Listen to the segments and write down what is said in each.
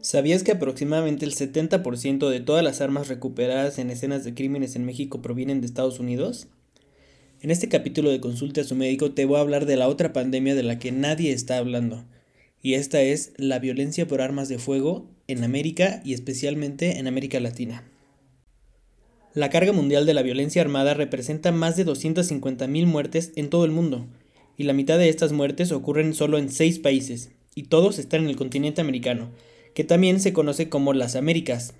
¿Sabías que aproximadamente el 70% de todas las armas recuperadas en escenas de crímenes en México provienen de Estados Unidos? En este capítulo de Consulta a su médico te voy a hablar de la otra pandemia de la que nadie está hablando, y esta es la violencia por armas de fuego en América y especialmente en América Latina. La carga mundial de la violencia armada representa más de 250.000 muertes en todo el mundo, y la mitad de estas muertes ocurren solo en seis países, y todos están en el continente americano, que también se conoce como las Américas.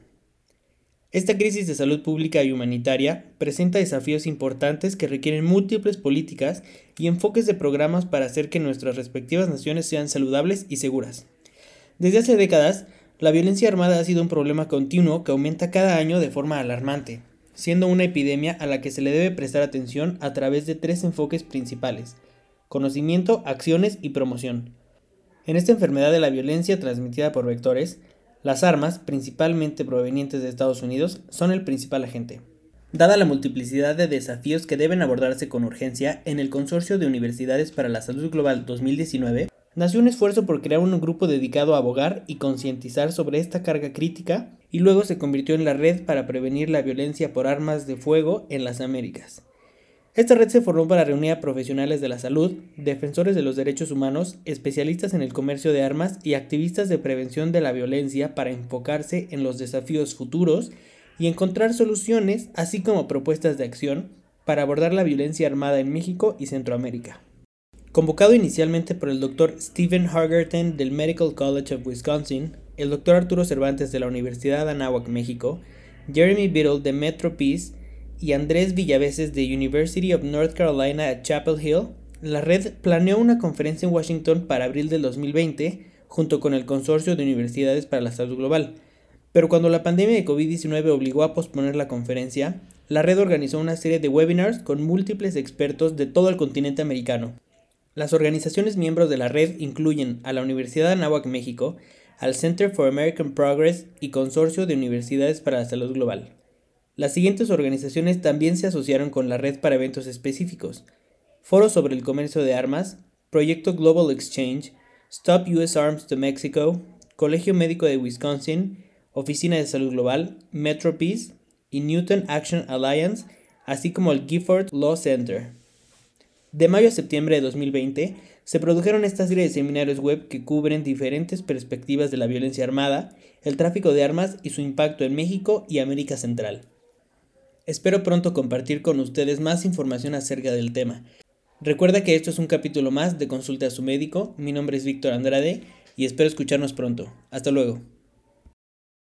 Esta crisis de salud pública y humanitaria presenta desafíos importantes que requieren múltiples políticas y enfoques de programas para hacer que nuestras respectivas naciones sean saludables y seguras. Desde hace décadas, la violencia armada ha sido un problema continuo que aumenta cada año de forma alarmante, siendo una epidemia a la que se le debe prestar atención a través de tres enfoques principales, conocimiento, acciones y promoción. En esta enfermedad de la violencia transmitida por vectores, las armas, principalmente provenientes de Estados Unidos, son el principal agente. Dada la multiplicidad de desafíos que deben abordarse con urgencia en el Consorcio de Universidades para la Salud Global 2019, nació un esfuerzo por crear un grupo dedicado a abogar y concientizar sobre esta carga crítica y luego se convirtió en la red para prevenir la violencia por armas de fuego en las Américas. Esta red se formó para reunir a profesionales de la salud, defensores de los derechos humanos, especialistas en el comercio de armas y activistas de prevención de la violencia para enfocarse en los desafíos futuros y encontrar soluciones, así como propuestas de acción, para abordar la violencia armada en México y Centroamérica. Convocado inicialmente por el Dr. Stephen Hargerton del Medical College of Wisconsin, el Dr. Arturo Cervantes de la Universidad de Anáhuac, México, Jeremy Biddle de Metro Peace y Andrés Villaveses de University of North Carolina at Chapel Hill, la red planeó una conferencia en Washington para abril del 2020 junto con el Consorcio de Universidades para la Salud Global. Pero cuando la pandemia de COVID-19 obligó a posponer la conferencia, la red organizó una serie de webinars con múltiples expertos de todo el continente americano. Las organizaciones miembros de la red incluyen a la Universidad de Anáhuac, México, al Center for American Progress y Consorcio de Universidades para la Salud Global. Las siguientes organizaciones también se asociaron con la red para eventos específicos. Foro sobre el comercio de armas, Proyecto Global Exchange, Stop US Arms to Mexico, Colegio Médico de Wisconsin, Oficina de Salud Global, Metro Peace y Newton Action Alliance, así como el Gifford Law Center. De mayo a septiembre de 2020 se produjeron esta serie de seminarios web que cubren diferentes perspectivas de la violencia armada, el tráfico de armas y su impacto en México y América Central. Espero pronto compartir con ustedes más información acerca del tema. Recuerda que esto es un capítulo más de Consulta a su médico. Mi nombre es Víctor Andrade y espero escucharnos pronto. Hasta luego.